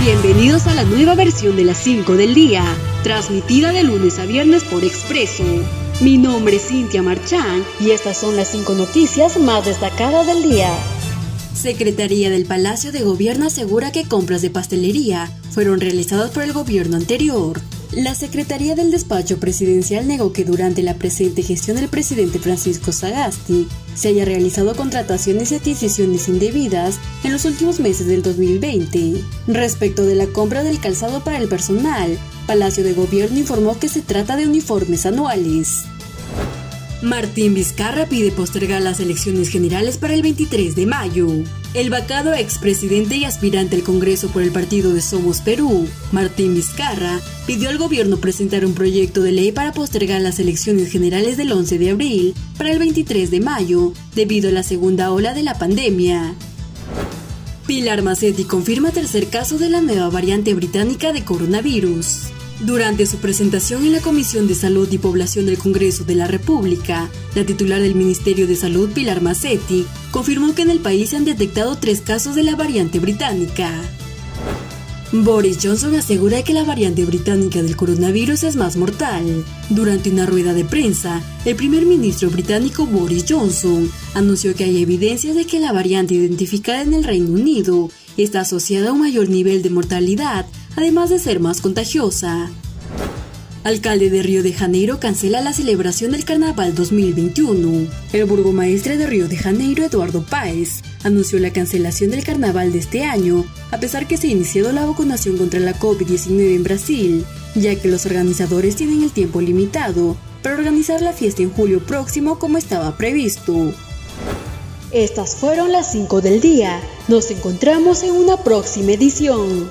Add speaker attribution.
Speaker 1: Bienvenidos a la nueva versión de las 5 del día, transmitida de lunes a viernes por Expreso. Mi nombre es Cintia Marchán y estas son las 5 noticias más destacadas del día. Secretaría del Palacio de Gobierno asegura que compras de pastelería fueron realizadas por el gobierno anterior. La Secretaría del Despacho Presidencial negó que durante la presente gestión del presidente Francisco Sagasti se haya realizado contrataciones y adquisiciones indebidas en los últimos meses del 2020. Respecto de la compra del calzado para el personal, Palacio de Gobierno informó que se trata de uniformes anuales. Martín Vizcarra pide postergar las elecciones generales para el 23 de mayo. El vacado expresidente y aspirante al Congreso por el partido de Somos Perú, Martín Vizcarra, pidió al gobierno presentar un proyecto de ley para postergar las elecciones generales del 11 de abril para el 23 de mayo, debido a la segunda ola de la pandemia. Pilar Macetti confirma tercer caso de la nueva variante británica de coronavirus. Durante su presentación en la Comisión de Salud y Población del Congreso de la República, la titular del Ministerio de Salud, Pilar Macetti, confirmó que en el país se han detectado tres casos de la variante británica. Boris Johnson asegura que la variante británica del coronavirus es más mortal. Durante una rueda de prensa, el primer ministro británico Boris Johnson anunció que hay evidencias de que la variante identificada en el Reino Unido está asociada a un mayor nivel de mortalidad además de ser más contagiosa. Alcalde de Río de Janeiro cancela la celebración del Carnaval 2021. El burgomaestre de Río de Janeiro, Eduardo Páez, anunció la cancelación del carnaval de este año, a pesar que se ha iniciado la vacunación contra la COVID-19 en Brasil, ya que los organizadores tienen el tiempo limitado para organizar la fiesta en julio próximo como estaba previsto. Estas fueron las 5 del día. Nos encontramos en una próxima edición.